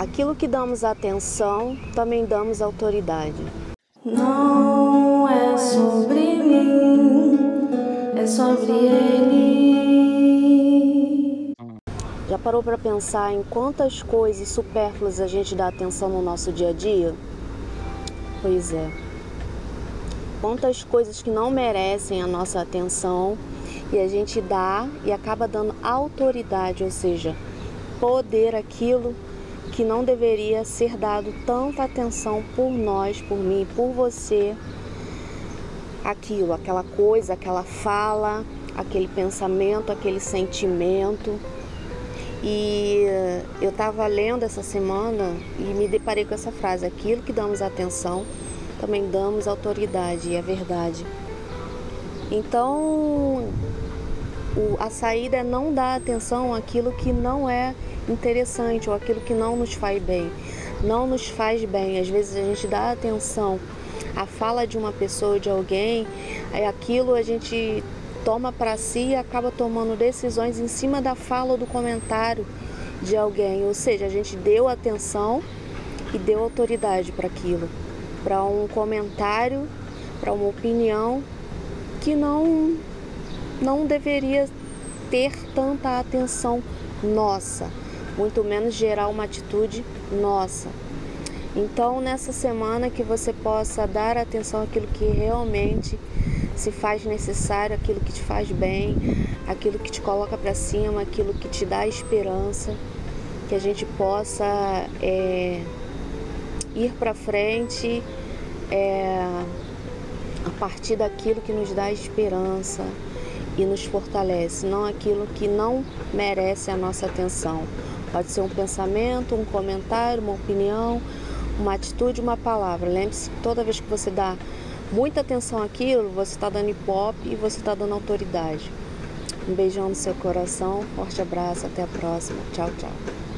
Aquilo que damos atenção, também damos autoridade. Não é sobre mim, é sobre ele. Já parou para pensar em quantas coisas supérfluas a gente dá atenção no nosso dia a dia? Pois é. Quantas coisas que não merecem a nossa atenção e a gente dá e acaba dando autoridade, ou seja, poder aquilo que não deveria ser dado tanta atenção por nós, por mim, por você. Aquilo, aquela coisa, aquela fala, aquele pensamento, aquele sentimento. E eu estava lendo essa semana e me deparei com essa frase: aquilo que damos atenção, também damos autoridade, e é verdade. Então, a saída é não dar atenção àquilo que não é interessante ou aquilo que não nos faz bem. Não nos faz bem. Às vezes a gente dá atenção à fala de uma pessoa, de alguém, aí aquilo a gente toma para si e acaba tomando decisões em cima da fala ou do comentário de alguém. Ou seja, a gente deu atenção e deu autoridade para aquilo, para um comentário, para uma opinião que não não deveria ter tanta atenção nossa muito menos gerar uma atitude nossa. Então, nessa semana que você possa dar atenção àquilo que realmente se faz necessário, aquilo que te faz bem, aquilo que te coloca para cima, aquilo que te dá esperança, que a gente possa é, ir para frente é, a partir daquilo que nos dá esperança e nos fortalece, não aquilo que não merece a nossa atenção. Pode ser um pensamento, um comentário, uma opinião, uma atitude, uma palavra. Lembre-se que toda vez que você dá muita atenção àquilo, você está dando hip-hop e você está dando autoridade. Um beijão no seu coração, forte abraço, até a próxima. Tchau, tchau.